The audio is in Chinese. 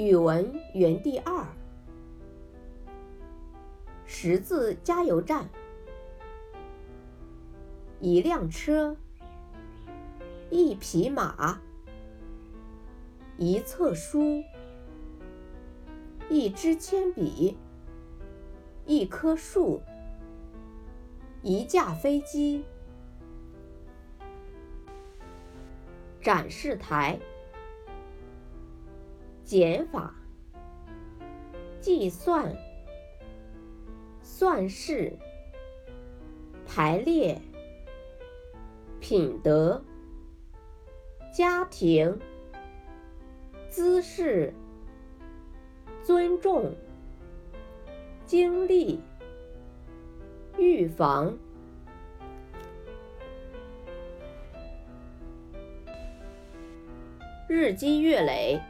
语文园地二：十字加油站。一辆车，一匹马，一册书，一支铅笔，一棵树，一架飞机。展示台。减法、计算、算式、排列、品德、家庭、姿势、尊重、经历、预防、日积月累。